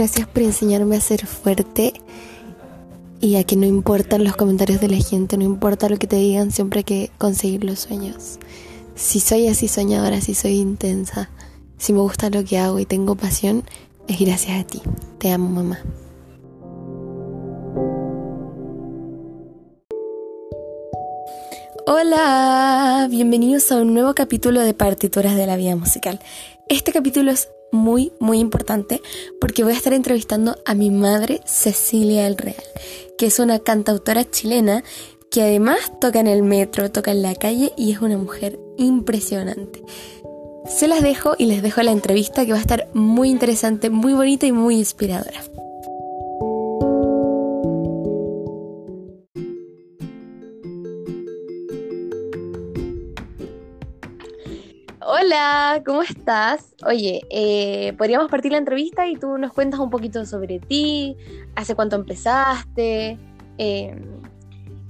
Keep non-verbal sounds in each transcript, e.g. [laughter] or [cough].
Gracias por enseñarme a ser fuerte y a que no importan los comentarios de la gente, no importa lo que te digan, siempre hay que conseguir los sueños. Si soy así soñadora, si soy intensa, si me gusta lo que hago y tengo pasión, es gracias a ti. Te amo, mamá. Hola, bienvenidos a un nuevo capítulo de Partituras de la Vida Musical. Este capítulo es muy, muy importante porque voy a estar entrevistando a mi madre Cecilia El Real, que es una cantautora chilena que además toca en el metro, toca en la calle y es una mujer impresionante. Se las dejo y les dejo la entrevista que va a estar muy interesante, muy bonita y muy inspiradora. Hola, ¿cómo estás? Oye, eh, podríamos partir la entrevista y tú nos cuentas un poquito sobre ti, hace cuánto empezaste, em,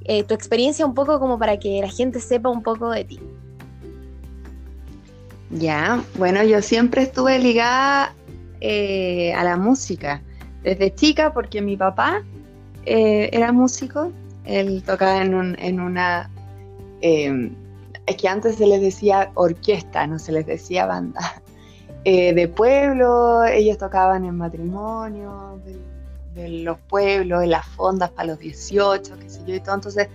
eh, tu experiencia un poco como para que la gente sepa un poco de ti. Ya, bueno, yo siempre estuve ligada eh, a la música, desde chica porque mi papá era músico, él tocaba en, en una em, es que antes se les decía orquesta, no se les decía banda. Eh, de pueblo, ellos tocaban en matrimonio, de, los pueblos, en las fondas para los 18, qué sé yo y todo. Entonces,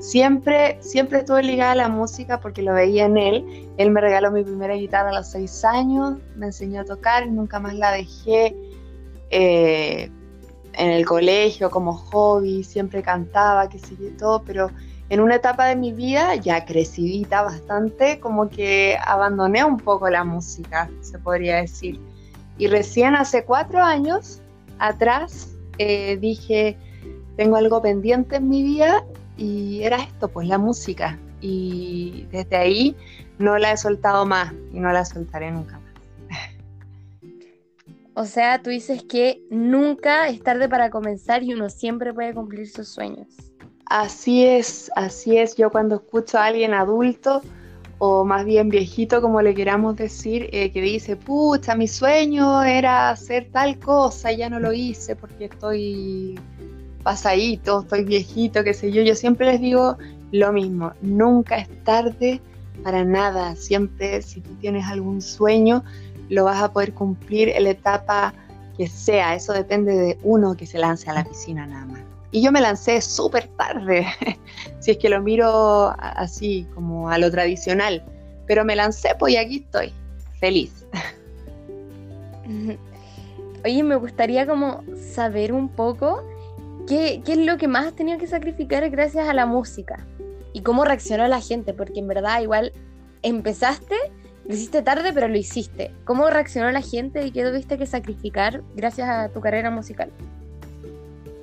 siempre, siempre estuve ligada a la música porque lo veía en él. Él me regaló mi primera guitarra a los 6 años, me enseñó a tocar, nunca más la dejé. Eh, en el colegio como hobby, siempre cantaba, qué sé yo y todo, pero en una etapa de mi vida, ya crecidita bastante, como que abandoné un poco la música, se podría decir. Y recién hace cuatro años atrás eh, dije, tengo algo pendiente en mi vida y era esto, pues la música. Y desde ahí no la he soltado más y no la soltaré nunca más. O sea, tú dices que nunca es tarde para comenzar y uno siempre puede cumplir sus sueños. Así es, así es. Yo cuando escucho a alguien adulto o más bien viejito, como le queramos decir, eh, que dice, pucha, mi sueño era hacer tal cosa y ya no lo hice porque estoy pasadito, estoy viejito, qué sé yo. Yo siempre les digo lo mismo, nunca es tarde para nada. Siempre si tú tienes algún sueño, lo vas a poder cumplir en la etapa que sea. Eso depende de uno que se lance a la piscina nada más. Y yo me lancé súper tarde, [laughs] si es que lo miro así como a lo tradicional. Pero me lancé, pues y aquí estoy, feliz. [laughs] Oye, me gustaría como saber un poco qué, qué es lo que más has tenido que sacrificar gracias a la música y cómo reaccionó la gente, porque en verdad igual empezaste, lo hiciste tarde, pero lo hiciste. ¿Cómo reaccionó la gente y qué tuviste que sacrificar gracias a tu carrera musical?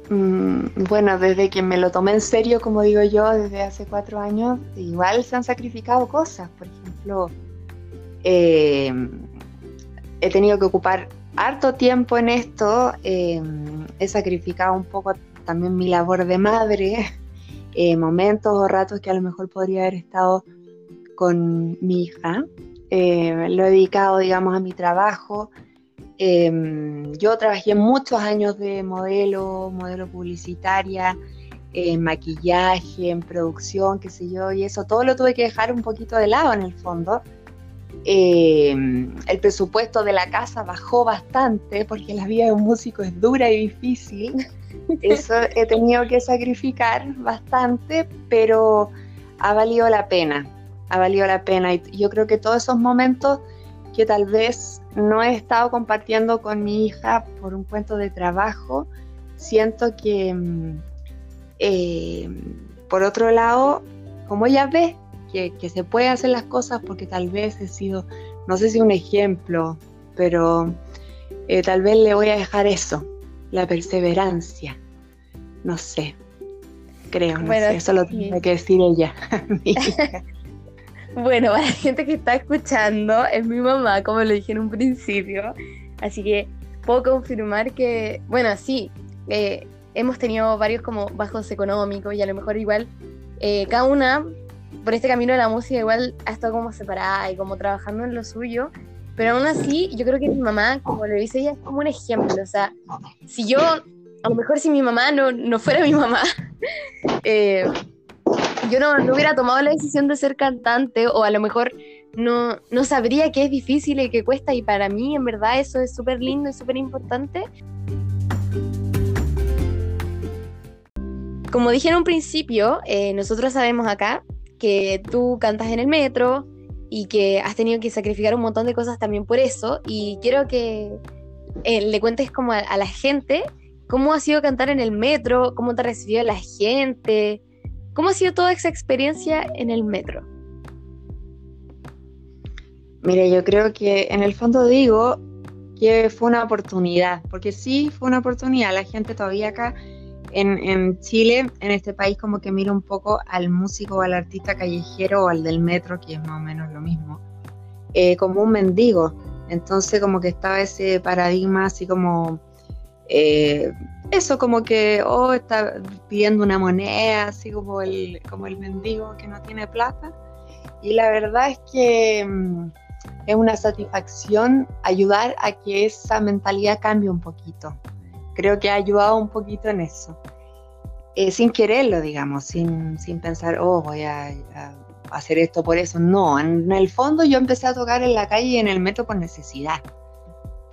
Mm, bueno, desde que me lo tomé en serio, como digo yo, desde hace cuatro años, igual se han sacrificado cosas. Por ejemplo, eh, he tenido que ocupar harto tiempo en esto, eh, he sacrificado un poco también mi labor de madre, [laughs] eh, momentos o ratos que a lo mejor podría haber estado con mi hija. lo he dedicado, digamos, a mi trabajo, Em, yo trabajé muchos años de modelo, modelo publicitaria, en maquillaje, en producción, qué sé yo, y eso todo lo tuve que dejar un poquito de lado en el fondo. Em, el presupuesto de la casa bajó bastante porque la vida de un músico es dura y difícil. [laughs] Eso he tenido que sacrificar bastante, pero ha valido la pena. Ha valido la pena. Y yo creo que todos esos momentos que tal vez no he estado compartiendo con mi hija por un cuento de trabajo, siento que, mm, eh, por otro lado, como ella ve que, se puede hacer las cosas porque tal vez he sido, no sé si un ejemplo, pero eh, tal vez le voy a dejar eso, la perseverancia, no sé, creo, no sé, eso lo tiene que decir ella. [laughs] Bueno, [laughs] para la gente que está escuchando, es mi mamá, como lo dije en un principio. Así que puedo confirmar que, bueno, sí, eh, hemos tenido varios como bajos económicos y a lo mejor igual eh, cada una por este camino de la música igual ha estado como separada y como trabajando en lo suyo. pero aún así yo creo que mi mamá, como lo dice ella, es como un ejemplo. O sea, si yo, a lo mejor si mi mamá no, no fuera mi mamá, [laughs] eh, yo no, no, hubiera tomado la decisión de ser cantante o a lo mejor no, no sabría que es difícil y que cuesta y para mí en verdad eso es súper lindo y súper importante. Como dije en un principio, eh, nosotros sabemos acá que tú cantas en el metro y que has tenido que sacrificar un montón de cosas también por eso y quiero que eh, le cuentes como a, a la gente cómo ha sido cantar en el metro, cómo te recibió la gente, cómo ha sido toda esa experiencia en el metro. Mire, yo creo que en el fondo digo que fue una oportunidad, porque sí fue una oportunidad. La gente todavía acá en, Chile, en este país, como que mira un poco al músico al artista callejero o al del metro, que es más o menos lo mismo, eh, como un mendigo. Entonces como que estaba ese paradigma así como... Eh, eso como que, oh, está pidiendo una moneda, así como el, como el mendigo que no tiene plata. Y la verdad es que mm, es una satisfacción ayudar a que esa mentalidad cambie un poquito. Creo que ha ayudado un poquito en eso. Eh, sin quererlo, digamos, sin, sin, pensar, oh, voy a, hacer esto por eso. No, en, el fondo yo empecé a tocar en la calle y en el metro por necesidad.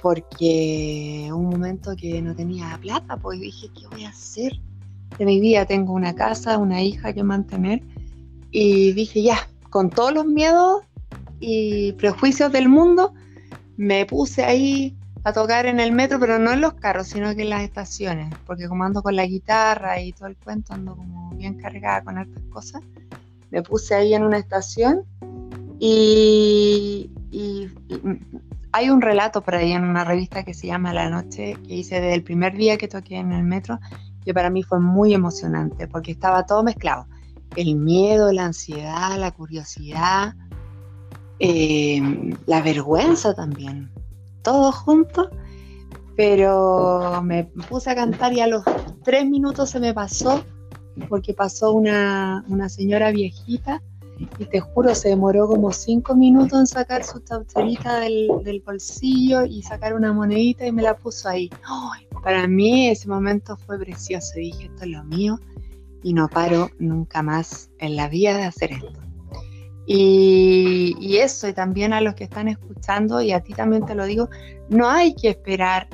Porque un momento que no tenía plata, pues dije, ¿qué voy a hacer de mi vida? Tengo una casa, una hija que mantener. Y dije, ya, con todos los miedos y prejuicios del mundo, me puse ahí a tocar en el metro, pero no en los carros, sino que en las estaciones, porque como ando con la guitarra y todo el cuento, ando como bien cargada con hartas cosas, me puse ahí en una estación y, hay un relato por ahí en una revista que se llama La Noche, que hice desde el primer día que toqué en el metro, que para mí fue muy emocionante, porque estaba todo mezclado, el miedo, la ansiedad, la curiosidad, eh, la vergüenza también, todo junto, pero me puse a cantar y a los tres minutos se me pasó, porque pasó una, señora viejita y te juro, se demoró como cinco minutos en sacar su tauterita del, bolsillo y sacar una monedita y me la puso ahí. para mí ese momento fue precioso. Dije, esto es lo mío y no paro nunca más en la vida de hacer esto. Y, eso, y también a los que están escuchando, y a ti también te lo digo, no hay que esperar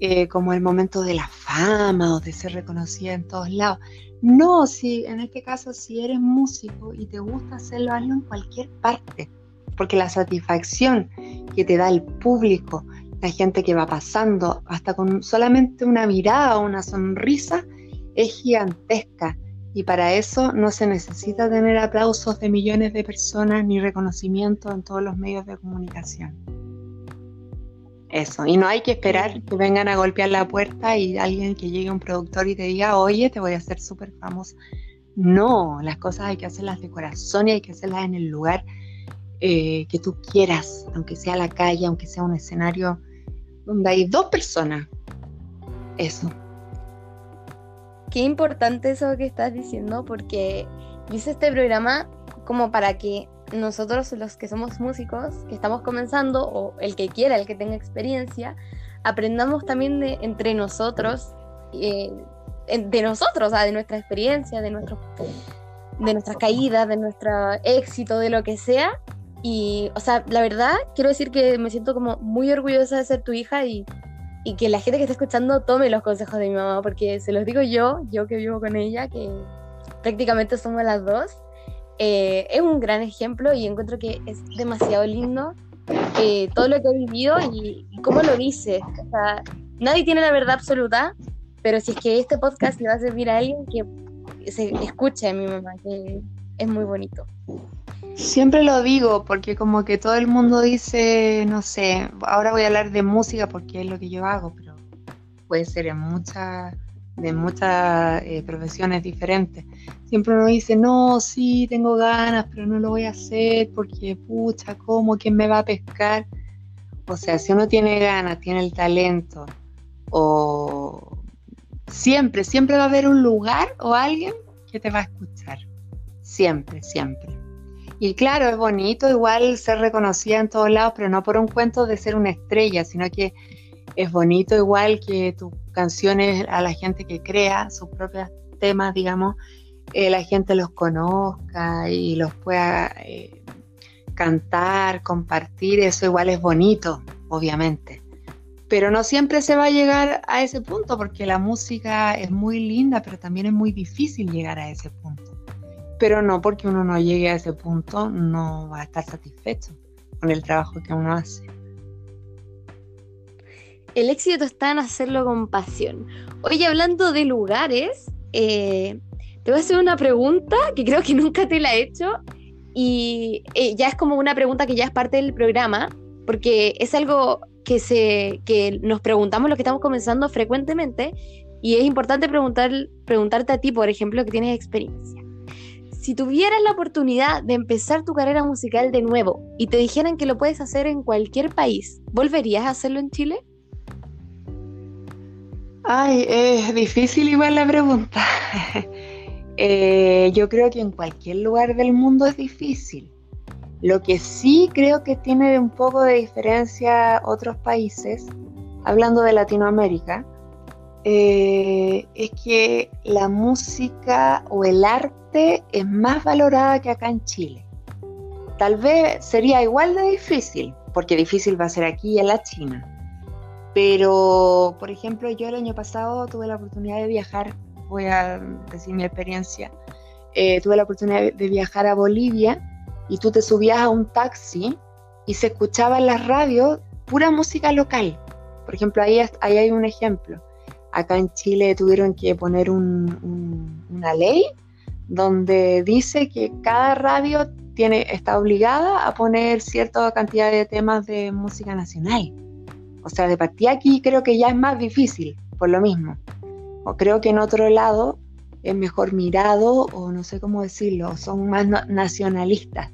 eh, como el momento de la fama o de ser reconocida en todos lados. No, si en este caso, si eres músico y te gusta hacerlo, hazlo en cualquier parte, porque la satisfacción que te da el público, la gente que va pasando, hasta con solamente una mirada o una sonrisa, es gigantesca y para eso no se necesita tener aplausos de millones de personas ni reconocimiento en todos los medios de comunicación. Eso, y no hay que esperar que vengan a golpear la puerta y alguien que llegue un productor y te diga, oye, te voy a hacer súper famoso. No, las cosas hay que hacerlas de corazón y hay que hacerlas en el lugar eh, que tú quieras, aunque sea la calle, aunque sea un escenario donde hay dos personas. Eso. Qué importante eso que estás diciendo porque hice este programa como para que nosotros los que somos músicos, que estamos comenzando, o el que quiera, el que tenga experiencia, aprendamos también de entre nosotros, eh, de nosotros, de nuestra experiencia, de, nuestro, de nuestras caídas, de nuestro éxito, de lo que sea. Y, o sea, la verdad, quiero decir que me siento como muy orgullosa de ser tu hija y y que la gente que está escuchando tome los consejos de mi mamá, porque se los digo yo, yo que vivo con ella, que prácticamente somos las dos, eh, es un gran ejemplo y encuentro que es demasiado lindo eh, todo lo que he vivido y, cómo lo dice. O sea, nadie tiene la verdad absoluta, pero si es que este podcast le va a servir a alguien que se escuche a mi mamá, que es muy bonito. Siempre lo digo porque como que todo el mundo dice, no sé, ahora voy a hablar de música porque es lo que yo hago, pero puede ser en muchas de muchas eh, profesiones diferentes. Siempre uno dice, no, sí, tengo ganas, pero no lo voy a hacer porque, pucha, ¿cómo? ¿Quién me va a pescar? O sea, si uno tiene ganas, tiene el talento, o siempre, siempre va a haber un lugar o alguien que te va a escuchar. Siempre, siempre. Y claro, es bonito igual ser reconocida en todos lados, pero no por un cuento de ser una estrella, sino que es bonito igual que tus canciones a la gente que crea sus propios temas, digamos, eh, la gente los conozca y los pueda eh, cantar, compartir, eso igual es bonito, obviamente. Pero no siempre se va a llegar a ese punto porque la música es muy linda, pero también es muy difícil llegar a ese punto. Pero no porque uno no llegue a ese punto, no va a estar satisfecho con el trabajo que uno hace. El éxito está en hacerlo con pasión. Oye, hablando de lugares, eh, te voy a hacer una pregunta que creo que nunca te la he hecho y eh, ya es como una pregunta que ya es parte del programa, porque es algo que, se, que nos preguntamos los que estamos comenzando frecuentemente y es importante preguntar, preguntarte a ti, por ejemplo, que tienes experiencia. Si tuvieras la oportunidad de empezar tu carrera musical de nuevo y te dijeran que lo puedes hacer en cualquier país, ¿volverías a hacerlo en Chile? Ay, es difícil igual la pregunta. [laughs] Eh, yo creo que en cualquier lugar del mundo es difícil. Lo que sí creo que tiene un poco de diferencia otros países, hablando de Latinoamérica, eh, es que la música o el arte es más valorada que acá en Chile. Tal vez sería igual de difícil, porque difícil va a ser aquí en la China. Pero, por ejemplo, yo el año pasado tuve la oportunidad de viajar, voy a decir mi experiencia, eh, tuve la oportunidad de viajar a Bolivia y tú te subías a un taxi y se escuchaba en las radios pura música local. Por ejemplo, ahí, ahí hay un ejemplo. Acá en Chile tuvieron que poner una ley donde dice que cada radio tiene, está obligada a poner cierta cantidad de temas de música nacional. O sea, de partida aquí creo que ya es más difícil, por lo mismo. O creo que en otro lado es mejor mirado, o no sé cómo decirlo, son más nacionalistas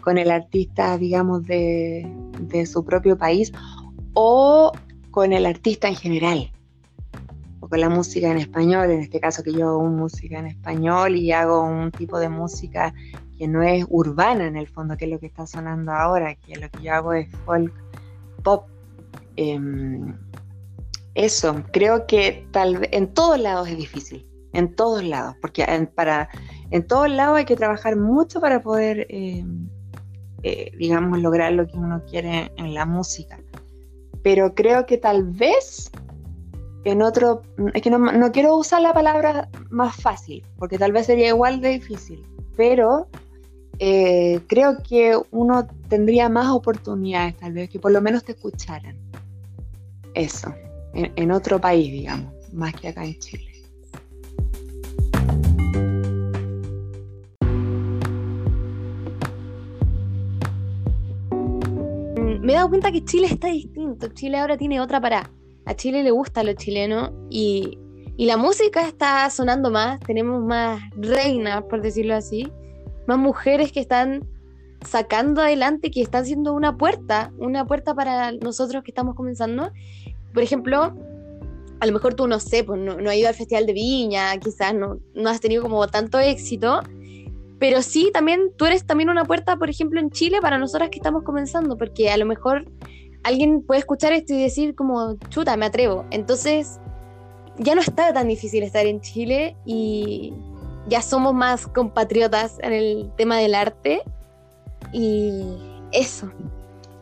con el artista, digamos, de, de su propio país, o con el artista en general o con la música en español, en este caso que yo hago música en español y hago un tipo de música que no es urbana en el fondo, que es lo que está sonando ahora, que lo que yo hago es folk pop. Em, eso, creo que tal en todos lados es difícil, en todos lados, porque en, para, en todos lados hay que trabajar mucho para poder, em, eh, digamos, lograr lo que uno quiere en la música. Pero creo que tal vez en otro, es que no, quiero usar la palabra más fácil, porque tal vez sería igual de difícil, pero eh, creo que uno tendría más oportunidades, tal vez, que por lo menos te escucharan. Eso, en, otro país, digamos, más que acá en Chile. Me he dado cuenta que Chile está distinto. Chile ahora tiene otra parada a Chile le gusta lo chileno y, la música está sonando más, tenemos más reinas, por decirlo así, más mujeres que están sacando adelante, que están siendo una puerta, una puerta para nosotros que estamos comenzando. Por ejemplo, a lo mejor tú no sé, pues no, has ido al Festival de Viña, quizás no, no has tenido como tanto éxito, pero sí, también tú eres también una puerta, por ejemplo, en Chile para nosotras que estamos comenzando, porque a lo mejor alguien puede escuchar esto y decir como, chuta, me atrevo. Entonces, ya no está tan difícil estar en Chile y ya somos más compatriotas en el tema del arte y eso.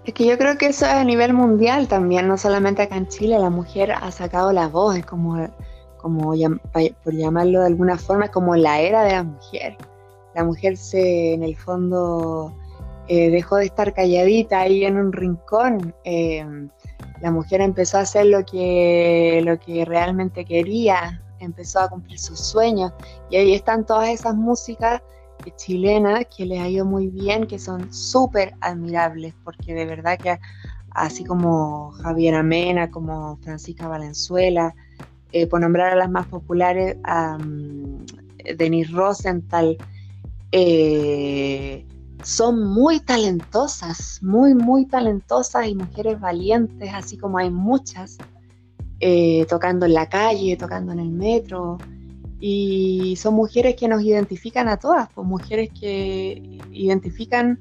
Es que yo creo que eso es a nivel mundial también, no solamente acá en Chile, la mujer ha sacado la voz, es como, como por llamarlo de alguna forma, como la era de la mujer. La mujer se, en el fondo, eh, dejó de estar calladita ahí en un rincón. Eh, la mujer empezó a hacer lo que, lo que realmente quería, empezó a cumplir sus sueños. Y ahí están todas esas músicas chilenas que les ha ido muy bien, que son súper admirables, porque de verdad que así como Javier Amena, como Francisca Valenzuela, eh, por nombrar a las más populares, a Denise Rosenthal, eh, son muy talentosas, muy, muy talentosas y mujeres valientes, así como hay muchas, eh, tocando en la calle, tocando en el metro. Y son mujeres que nos identifican a todas, pues mujeres que identifican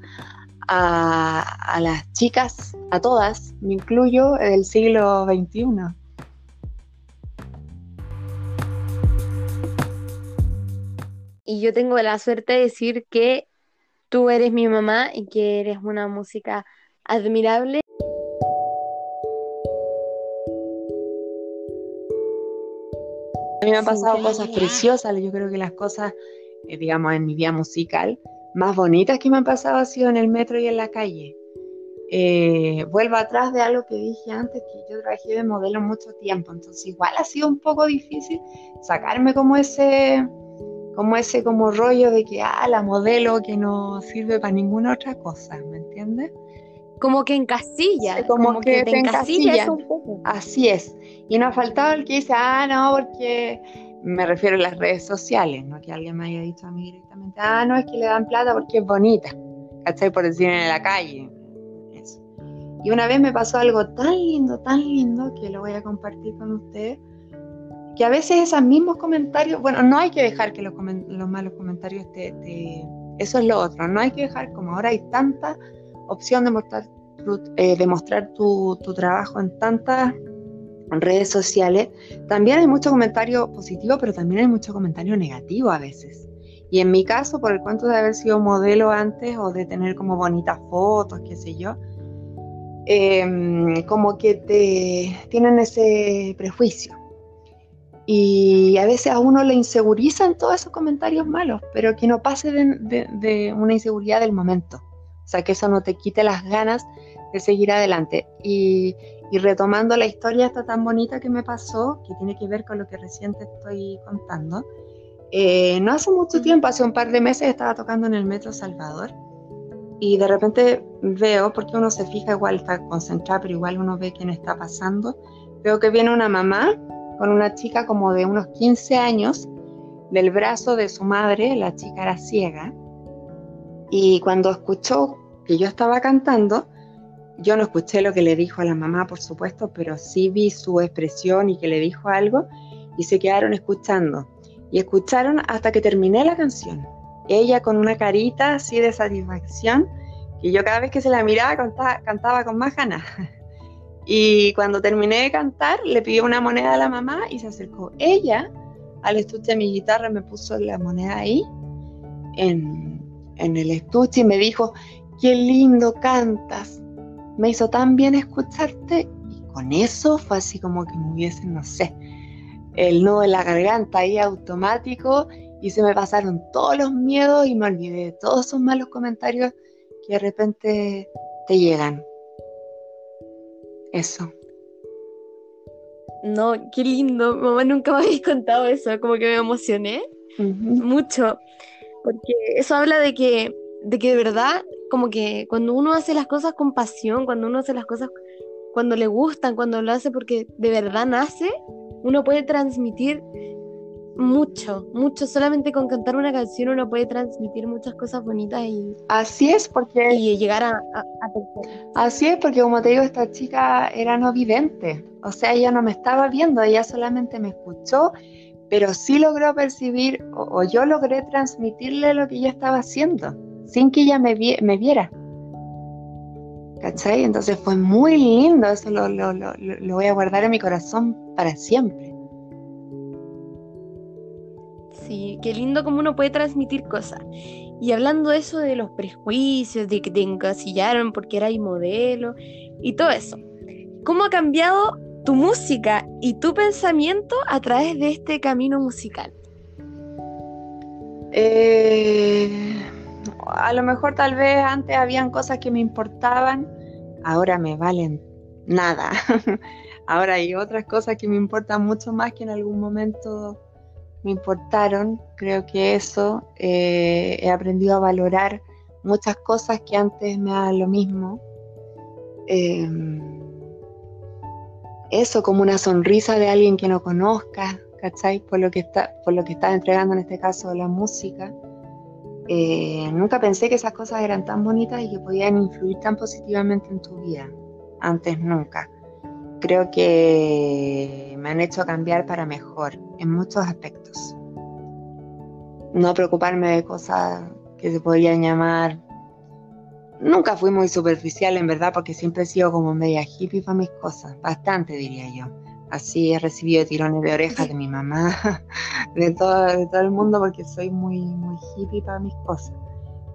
a, las chicas, a todas, me incluyo, del siglo XXI. Y yo tengo la suerte de decir que tú eres mi mamá y que eres una música admirable. A mí me han pasado cosas preciosas, yo creo que las cosas, eh, digamos, en mi vida musical, más bonitas que me han pasado ha sido en el metro y en la calle. Eh, vuelvo atrás de algo que dije antes, que yo trabajé de modelo mucho tiempo, entonces igual ha sido un poco difícil sacarme como ese, como ese como rollo de que, ah, la modelo que no sirve para ninguna otra cosa, ¿me entiendes? Como que encasilla, como, como que, te, encasilla, un poco. Así es. Y no ha faltado el que dice, ah, no, porque me refiero a las redes sociales, no que alguien me haya dicho a mí directamente, ah, no, es que le dan plata porque es bonita, ¿cachai? Por decir en la calle. Eso. Y una vez me pasó algo tan lindo, tan lindo, que lo voy a compartir con ustedes, que a veces esos mismos comentarios, bueno, no hay que dejar que los, los malos comentarios te, Eso es lo otro, no hay que dejar, como ahora hay tanta opción de mostrar, eh, tu, tu, trabajo en tantas redes sociales, también hay mucho comentario positivo, pero también hay mucho comentario negativo a veces. Y en mi caso, por el cuento de haber sido modelo antes o de tener como bonitas fotos, qué sé yo, em, como que te tienen ese prejuicio. Y a veces a uno le insegurizan todos esos comentarios malos, pero que no pase de, de una inseguridad del momento. O sea, que eso no te quite las ganas de seguir adelante. Y, retomando la historia esta tan bonita que me pasó, que tiene que ver con lo que recién te estoy contando, eh, no hace mucho tiempo, hace un par de meses estaba tocando en el Metro Salvador y de repente veo, porque uno se fija igual, está concentrado, pero igual uno ve quién está pasando, veo que viene una mamá con una chica como de unos 15 años del brazo de su madre, la chica era ciega, y cuando escuchó que yo estaba cantando, yo no escuché lo que le dijo a la mamá, por supuesto, pero sí vi su expresión y que le dijo algo y se quedaron escuchando. Y escucharon hasta que terminé la canción. Ella con una carita así de satisfacción, que yo cada vez que se la miraba cantaba, con más ganas. [laughs] Y cuando terminé de cantar, le pidió una moneda a la mamá y se acercó. Ella, al estuche de mi guitarra, me puso la moneda ahí, en, en el estuche, y me dijo, qué lindo cantas, me hizo tan bien escucharte y con eso fue así como que me hubiesen, no sé, el nudo en la garganta ahí automático y se me pasaron todos los miedos y me olvidé de todos esos malos comentarios que de repente te llegan. Eso. No, qué lindo. Mamá nunca me habéis contado eso, como que me emocioné mucho. Porque eso habla de que, de que de verdad como que cuando uno hace las cosas con pasión, cuando uno hace las cosas cuando le gustan, cuando lo hace porque de verdad nace, uno puede transmitir mucho, mucho. Solamente con cantar una canción uno puede transmitir muchas cosas bonitas y. Así es, porque. Y llegar a, a, Así es, porque como te digo, esta chica era no vidente. O sea, ella no me estaba viendo, ella solamente me escuchó, pero sí logró percibir, o yo logré transmitirle lo que ella estaba haciendo sin que ella me, viera. ¿Cachai? Entonces fue muy lindo, eso lo, voy a guardar en mi corazón para siempre. Sí, qué lindo como uno puede transmitir cosas. Y hablando de eso de los prejuicios, de que te encasillaron porque eras modelo y todo eso, ¿cómo ha cambiado tu música y tu pensamiento a través de este camino musical? Eh, a lo mejor tal vez antes habían cosas que me importaban, ahora me valen nada. [laughs] ahora hay otras cosas que me importan mucho más que en algún momento me importaron. Creo que eso eh, he aprendido a valorar muchas cosas que antes me daban lo mismo. Em, eso como una sonrisa de alguien que no conozca, ¿cachai? Por lo que está, por lo que está entregando en este caso la música. Eh, nunca pensé que esas cosas eran tan bonitas y que podían influir tan positivamente en tu vida. Antes nunca. Creo que me han hecho cambiar para mejor en muchos aspectos. no preocuparme de cosas que se podrían llamar... Nunca fui muy superficial, en verdad, porque siempre he sido como media hippie para mis cosas, bastante diría yo. Así he recibido tirones de orejas de mi mamá, [laughs] de todo, de todo el mundo, porque soy muy, muy hippie para mis cosas.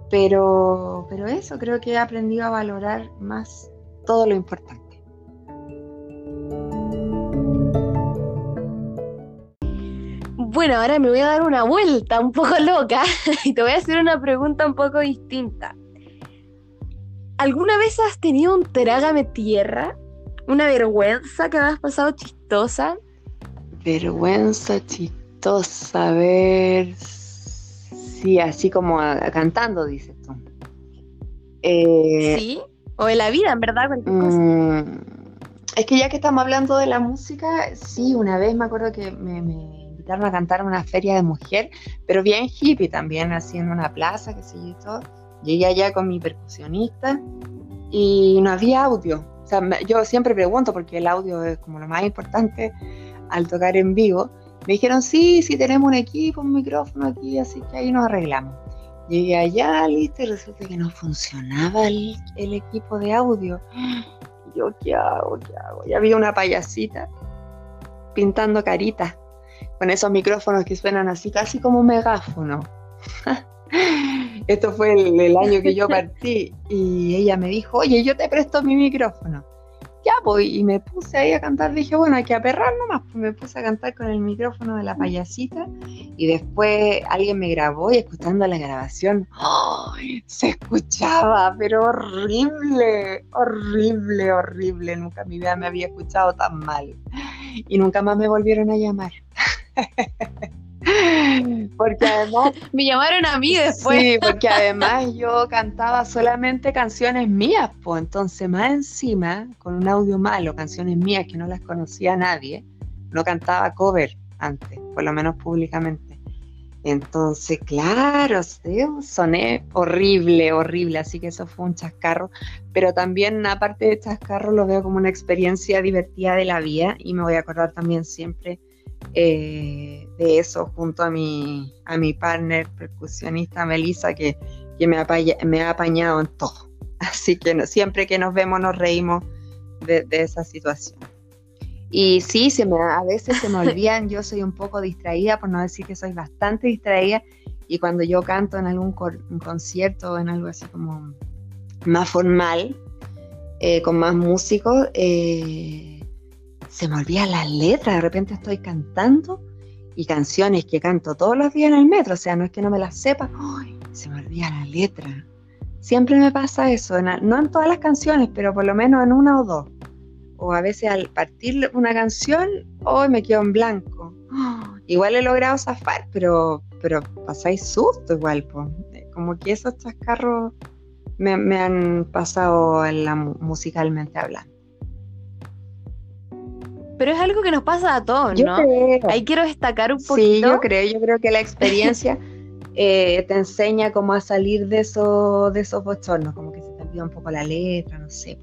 Pero, pero eso, creo que he aprendido a valorar más todo lo importante. Bueno, ahora me voy a dar una vuelta un poco [laughs] loca y te voy a hacer una pregunta un poco distinta. ¿Alguna vez has tenido un trágame tierra? ¿Una vergüenza que has pasado chistosa? Vergüenza chistosa, a ver. Sí, así como cantando, dices tú. Eh, sí, o de la vida, en verdad, mm, es que ya que estamos hablando de la música, sí, una vez me acuerdo que me a cantar en una feria de mujer, pero bien hippie también, así en una plaza, que sé yo y todo. Llegué allá con mi percusionista y no había audio. O sea, yo siempre pregunto porque el audio es como lo más importante al tocar en vivo. Me dijeron, sí, sí tenemos un equipo, un micrófono aquí, así que ahí nos arreglamos. Llegué allá, listo, y resulta que no funcionaba el, el equipo de audio. yo, ¿qué hago? ¿Qué hago? Y había una payasita pintando caritas con esos micrófonos que suenan así, casi como un megáfono. [laughs] Esto fue el, año que yo [laughs] partí y ella me dijo, oye, yo te presto mi micrófono. Ya, pues, y me puse ahí a cantar, dije, bueno, hay que aperrar nomás, pues me puse a cantar con el micrófono de la payasita y después alguien me grabó y escuchando la grabación, se escuchaba, pero horrible, horrible, horrible, nunca en mi vida me había escuchado tan mal y nunca más me volvieron a llamar. [laughs] porque además... [laughs] Me llamaron a mí después. Sí, porque además yo cantaba solamente canciones mías, pues entonces más encima, con un audio malo, canciones mías que no las conocía nadie, no cantaba cover antes, por lo menos públicamente. Entonces, claro, soné horrible, horrible, así que eso fue un chascarro, pero también aparte de chascarro lo veo como una experiencia divertida de la vida y me voy a acordar también siempre eh, de eso junto a mi, a mi partner percusionista Melissa, que, me, ha, apañado en todo. [laughs] Así que siempre que nos vemos nos reímos de, esa situación. Y sí, se me, a veces se me [laughs] olvidan, yo soy un poco distraída, por no decir que soy bastante distraída, y cuando yo canto en algún concierto o en algo así como más formal, eh, con más músicos, eh, se me olvidan las letras, de repente estoy cantando y canciones que canto todos los días en el metro, o sea, no es que no me las sepa, se me olvida la letra. Siempre me pasa eso, no en todas las canciones, pero por lo menos en una o dos. O a veces al partir una canción, hoy me quedo en blanco. [gasps] igual he logrado zafar, pero, pero pasáis susto igual, como que esos chascarros me, me han pasado en la, musicalmente hablando. Pero es algo que nos pasa a todos, ¿no? Ahí quiero destacar un poquito. Sí, yo creo, yo creo que la experiencia [laughs] eh, te enseña cómo a salir de, eso, de esos bochornos, como que se te olvida un poco la letra, no sé.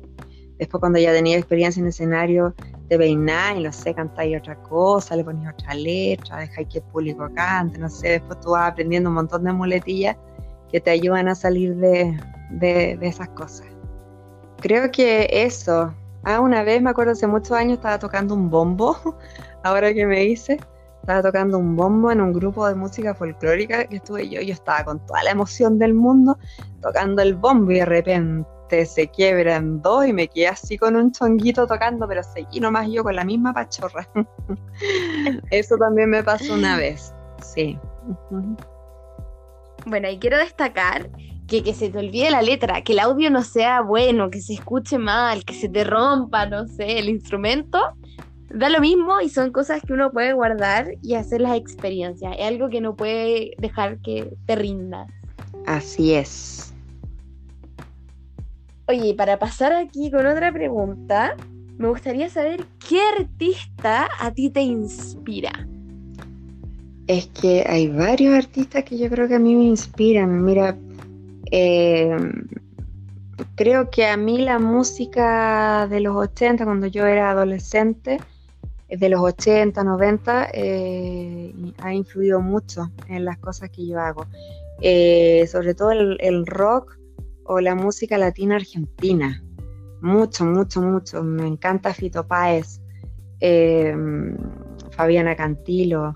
Después cuando ya tenías experiencia en escenario, te peinás y no sé, cantáis otra cosa, le pones otra letra, dejáis que el público cante, no sé. Después tú vas aprendiendo un montón de muletillas que te ayudan a salir de, de esas cosas. Creo que eso, Ah, una vez me acuerdo hace muchos años estaba tocando un bombo, [laughs] ahora que me hice, estaba tocando un bombo en un grupo de música folclórica que estuve yo, yo estaba con toda la emoción del mundo tocando el bombo y de repente se quiebra en dos y me quedé así con un chonguito tocando, pero seguí nomás yo con la misma pachorra. [laughs] Eso también me pasó una vez, sí. Bueno, y quiero destacar que, que se te olvide la letra, que el audio no sea bueno, que se escuche mal, que se te rompa, no sé, el instrumento, da lo mismo y son cosas que uno puede guardar y hacer las experiencias. Es algo que no puede dejar que te rindas. Así es. Oye, para pasar aquí con otra pregunta, me gustaría saber qué artista a ti te inspira. Es que hay varios artistas que yo creo que a mí me inspiran. Mira, eh, creo que a mí la música de los 80, cuando yo era adolescente, de los 80, 90, eh, ha influido mucho en las cosas que yo hago. Eh, sobre todo el, rock o la música latina argentina. Mucho, mucho, mucho. Me encanta Fito Páez, Fabiana Cantilo,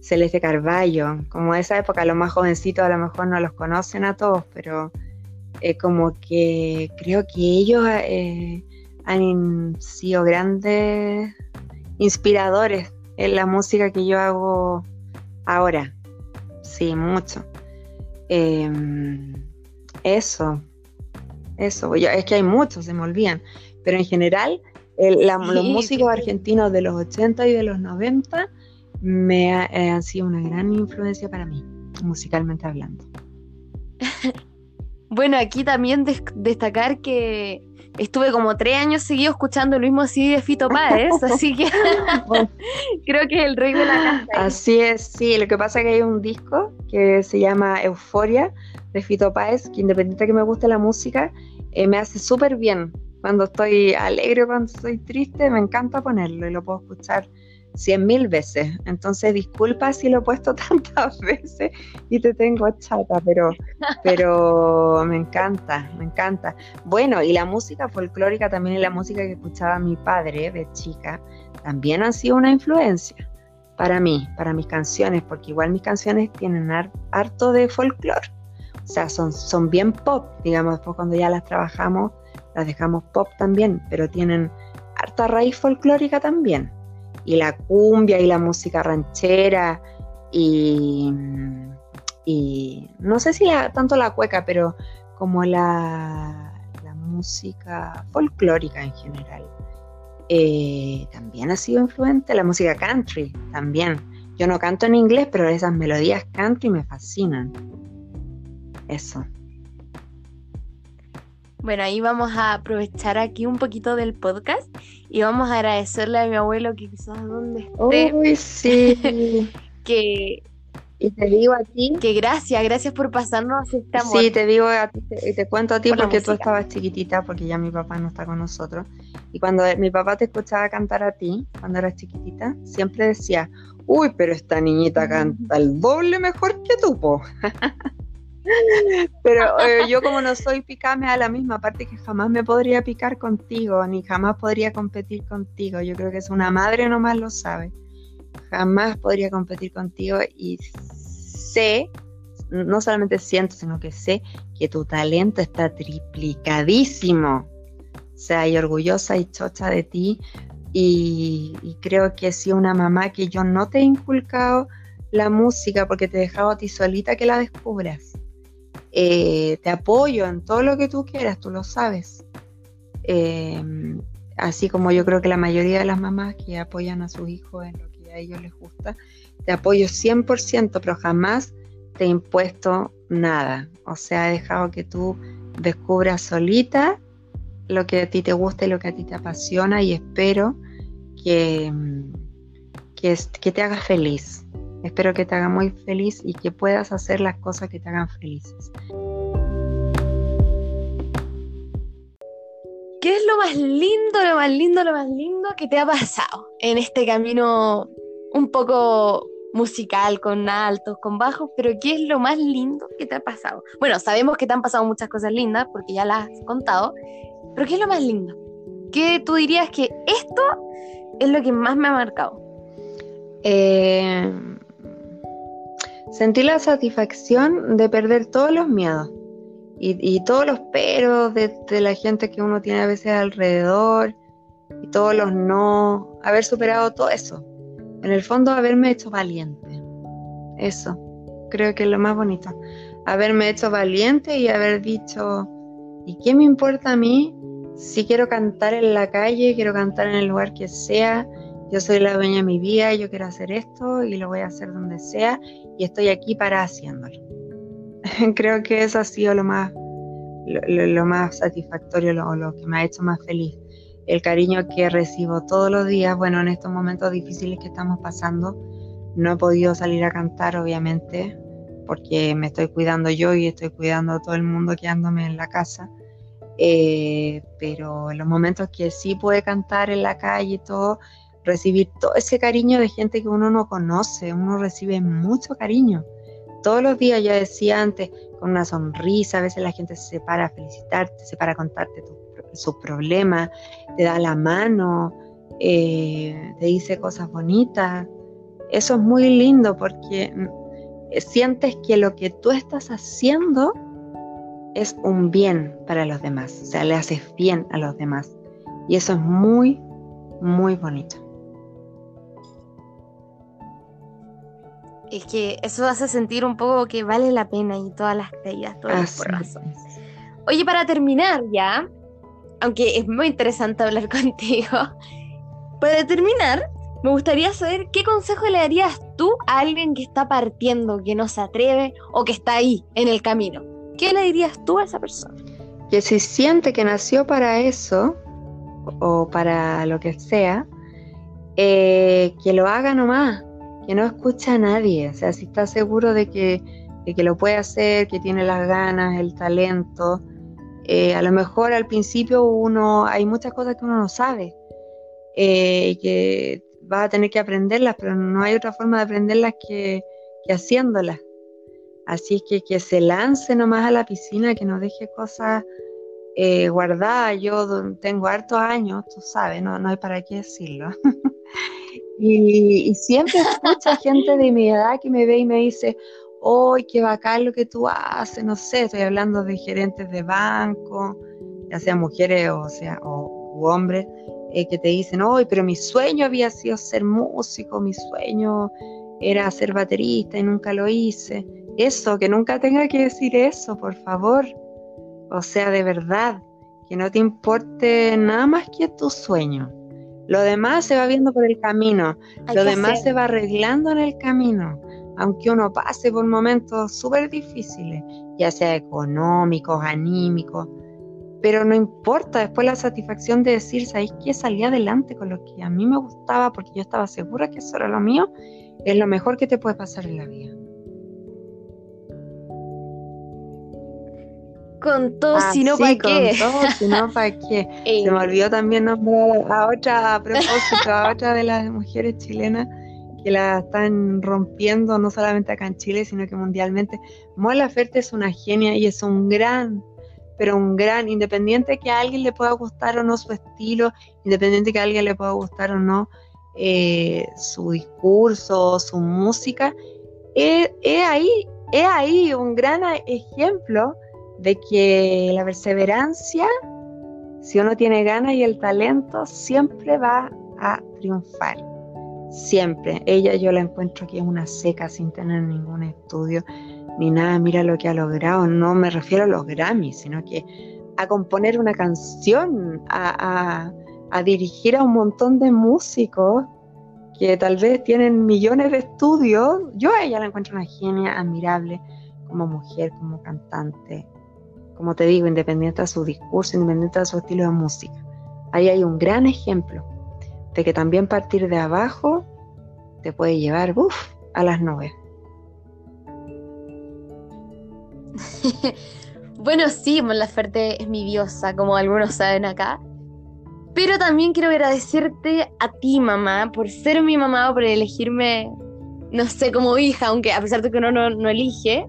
Celeste Carballo. Como de esa época, los más jovencitos a lo mejor no los conocen a todos, pero eh, como que creo que ellos han sido grandes inspiradores en la música que yo hago ahora. Sí, mucho. Em, eso, eso. es que hay muchos, se me olvidan. Pero en general, los músicos argentinos de los 80 y de los 90 me eh, han sido una gran influencia para mí, musicalmente hablando. [laughs] bueno, aquí también destacar que estuve como tres años seguidos escuchando el mismo CD de Fito Páez, [laughs] así que [laughs] creo que es el rey de la casa. Así es, sí, lo que pasa es que hay un disco que se llama Euforia de Fito Páez, que independiente de que me guste la música, eh, me hace súper bien. Cuando estoy alegre, cuando estoy triste, me encanta ponerlo y lo puedo escuchar cien mil veces. Entonces, disculpa si lo he puesto [laughs] tantas veces y te tengo chata, pero, pero me encanta, me encanta. Bueno, y la música folclórica también y la música que escuchaba mi padre de chica, también han sido una influencia para mí, para mis canciones, porque igual mis canciones tienen harto de folclore. O sea, son, son bien pop, digamos, después cuando ya las trabajamos, las dejamos pop también, pero tienen harta raíz folclórica también y la cumbia y la música ranchera y, no sé si tanto la cueca, pero como la, la música folclórica en general. Eh, también ha sido influente la música country, también. Yo no canto en inglés, pero esas melodías country me fascinan. Eso. Bueno, ahí vamos a aprovechar aquí un poquito del podcast y vamos a agradecerle a mi abuelo que quizás donde esté. Uy, sí. [laughs] que y te digo a ti. Que gracias, gracias por pasarnos este amor. Sí, te digo a ti, te, te cuento a ti porque tú estabas chiquitita, porque ya mi papá no está con nosotros. Y cuando mi papá te escuchaba cantar a ti, cuando eras chiquitita, siempre decía, uy, pero esta niñita canta el doble mejor que tú, po. [laughs] Pero eh, yo como no soy picada me da la misma, parte que jamás me podría picar contigo, ni jamás podría competir contigo. Yo creo que es una madre nomás lo sabe. Jamás podría competir contigo y sé, no solamente siento, sino que sé que tu talento está triplicadísimo. O sea, y orgullosa y chocha de ti. Y, y creo que si una mamá que yo no te he inculcado la música porque te he dejado a ti solita que la descubras eh, te apoyo en todo lo que tú quieras, tú lo sabes. Eh, así como yo creo que la mayoría de las mamás que apoyan a sus hijos en lo que a ellos les gusta, te apoyo 100%, pero jamás te he impuesto nada. O sea, he dejado que tú descubras solita lo que a ti te gusta y lo que a ti te apasiona y espero que, que, que te hagas feliz. Espero que te haga muy feliz y que puedas hacer las cosas que te hagan felices. ¿Qué es lo más lindo, lo más lindo, lo más lindo que te ha pasado en este camino un poco musical, con altos, con bajos, pero ¿qué es lo más lindo que te ha pasado? Bueno, sabemos que te han pasado muchas cosas lindas porque ya las has contado, pero ¿qué es lo más lindo? ¿Qué tú dirías que esto es lo que más me ha marcado? Eh, Sentí la satisfacción de perder todos los miedos y, todos los peros de, la gente que uno tiene a veces alrededor y todos los no, haber superado todo eso. En el fondo, haberme hecho valiente. Eso, creo que es lo más bonito. Haberme hecho valiente y haber dicho, ¿y qué me importa a mí si quiero cantar en la calle, quiero cantar en el lugar que sea? Yo soy la dueña de mi vida, yo quiero hacer esto y lo voy a hacer donde sea y estoy aquí para haciéndolo. [laughs] Creo que eso ha sido lo más, lo, más satisfactorio, lo, lo que me ha hecho más feliz. El cariño que recibo todos los días, bueno, en estos momentos difíciles que estamos pasando, no he podido salir a cantar, obviamente, porque me estoy cuidando yo y estoy cuidando a todo el mundo quedándome en la casa. Eh, pero en los momentos que sí pude cantar en la calle y todo, recibir todo ese cariño de gente que uno no conoce, uno recibe mucho cariño. Todos los días, ya decía antes, con una sonrisa, a veces la gente se para a felicitarte, se para a contarte sus problemas, te da la mano, eh, te dice cosas bonitas. Eso es muy lindo porque mm, sientes que lo que tú estás haciendo es un bien para los demás, o sea, le haces bien a los demás. Y eso es muy, muy bonito. Es que eso hace sentir un poco que vale la pena y todas las caídas, todas las razones. Oye, para terminar ya, aunque es muy interesante hablar [laughs] contigo, para terminar, me gustaría saber qué consejo le darías tú a alguien que está partiendo, que no se atreve o que está ahí en el camino. ¿Qué le dirías tú a esa persona? Que si siente que nació para eso o para lo que sea, eh, que lo haga nomás, que no escucha a nadie. O sea, si está seguro de que, que lo puede hacer, que tiene las ganas, el talento, eh, a lo mejor al principio uno hay muchas cosas que uno no sabe eh, y que va a tener que aprenderlas, pero no hay otra forma de aprenderlas que, que haciéndolas. Así es que que se lance nomás a la piscina, que no deje cosas eh, guardadas. Yo tengo hartos años, tú sabes, no, no hay para qué decirlo. [laughs] y, siempre escucho gente de mi edad que me ve y me dice, ¡ay, qué bacán lo que tú haces! No sé, estoy hablando de gerentes de banco, ya sean mujeres o sea o, hombres, eh, que te dicen, ¡ay, pero mi sueño había sido ser músico! Mi sueño era ser baterista y nunca lo hice eso, que nunca tenga que decir eso, por favor. O sea, de verdad, que no te importe nada más que tu sueño. Lo demás se va viendo por el camino, lo demás se va arreglando en el camino, aunque uno pase por momentos súper difíciles, ya sea económicos, anímicos, pero no importa, después la satisfacción de decir, ¿sabéis que salí adelante con lo que a mí me gustaba porque yo estaba segura que eso era lo mío? Es lo mejor que te puede pasar en la vida. Con todo, ah, si no para qué. si no para [laughs] qué. Se me olvidó también nombrar a otra, a propósito, a otra de las mujeres chilenas que la están rompiendo no solamente acá en Chile, sino que mundialmente. Mola Ferte es una genia y es un gran, pero un gran, independiente que a alguien le pueda gustar o no su estilo, independiente que a alguien le pueda gustar o no eh, su discurso, su música, es, es ahí, es ahí un gran ejemplo de que la perseverancia, si uno tiene ganas y el talento, siempre va a triunfar. Siempre. Ella yo la encuentro que es una seca sin tener ningún estudio ni nada. Mira lo que ha logrado. No me refiero a los Grammys, sino que a componer una canción, a, a dirigir a un montón de músicos que tal vez tienen millones de estudios. Yo a ella la encuentro una genia admirable como mujer, como cantante, como te digo, independiente de su discurso, independiente de su estilo de música. Ahí hay un gran ejemplo de que también partir de abajo te puede llevar a las nubes. [laughs] bueno, sí, Mon Laferte es mi diosa, como algunos saben acá. Pero también quiero agradecerte a ti, mamá, por ser mi mamá, por elegirme, no sé, como hija, aunque a pesar de que uno no elige,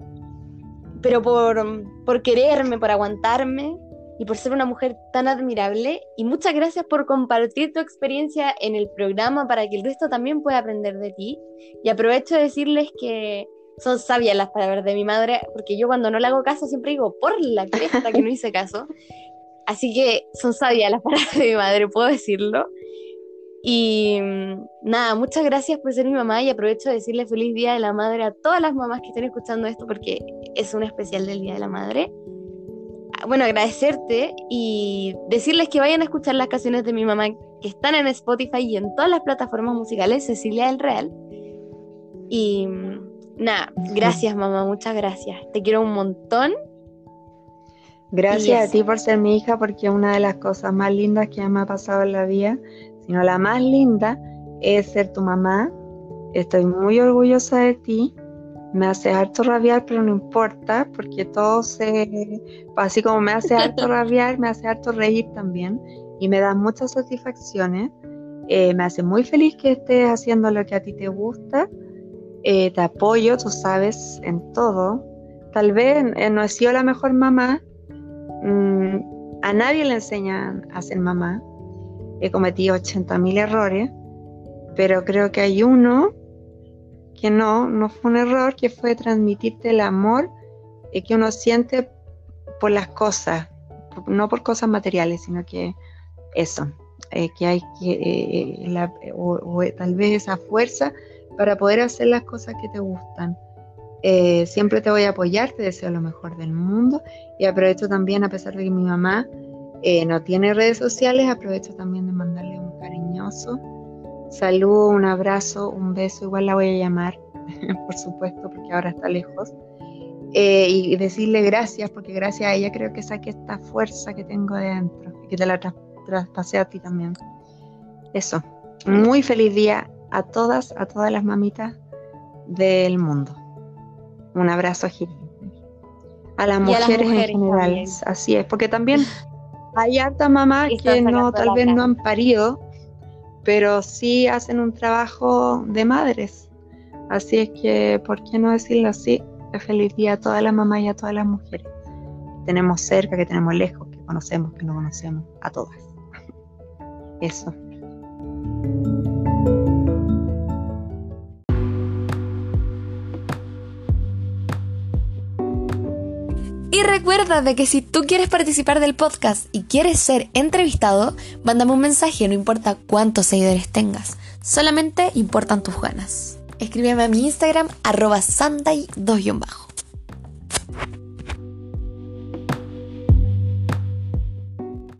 pero por, quererme, por aguantarme y por ser una mujer tan admirable. Y muchas gracias por compartir tu experiencia en el programa para que el resto también pueda aprender de ti. Y aprovecho de decirles que son sabias las palabras de mi madre, porque yo cuando no le hago caso siempre digo, por la cresta que no hice caso. [laughs] Así que son sabias las palabras de mi madre, puedo decirlo. Y mm, nada, muchas gracias por ser mi mamá y aprovecho de decirle feliz Día de la Madre a todas las mamás que estén escuchando esto porque es un especial del Día de la Madre. Ah, bueno, agradecerte y decirles que vayan a escuchar las canciones de mi mamá que están en Spotify y en todas las plataformas musicales, Cecilia del Real. Y mm, nada, gracias mamá, muchas gracias. Te quiero un montón. Gracias a ti por ser mi hija porque una de las cosas más lindas que me ha pasado en la vida sino la más linda es ser tu mamá. Estoy muy orgullosa de ti. Me hace harto rabiar, pero no importa, porque todo se. Así como me hace harto [laughs] rabiar, me hace harto reír también. Y me da muchas satisfacciones. Eh, me hace muy feliz que estés haciendo lo que a ti te gusta. Eh, te apoyo, tú sabes, en todo. Tal vez eh, no he sido la mejor mamá. Mm, a nadie le enseñan a ser mamá. He cometido 80.000 errores, pero creo que hay uno que no, no fue un error, que fue transmitirte el amor que uno siente por las cosas, no por cosas materiales, sino que eso, eh, que hay que, eh, eh, o, tal vez esa fuerza para poder hacer las cosas que te gustan. siempre te voy a apoyar, te deseo lo mejor del mundo y aprovecho también, a pesar de que mi mamá no tiene redes sociales, aprovecho también de mandarle un cariñoso saludo, un abrazo, un beso, igual la voy a llamar, [laughs] por supuesto, porque ahora está lejos. y decirle gracias, porque gracias a ella creo que saqué esta fuerza que tengo dentro y que te la traspasé a ti también. Eso. Muy feliz día a todas, a todas las mamitas del mundo. Un abrazo gigante. A las, mujeres, en general, así es, porque también hay hartas mamás que no, tal vez no han parido, pero sí hacen un trabajo de madres. Así es que, ¿por qué no decirlo así? Feliz día a todas las mamás y a todas las mujeres que tenemos cerca, que tenemos lejos, que conocemos, que no conocemos, a todas. [laughs] Eso. Recuerda de que si tú quieres participar del podcast y quieres ser entrevistado, mándame un mensaje, no importa cuántos seguidores tengas, solamente importan tus ganas. Escríbeme a mi Instagram, arroba sanday 2 bajo.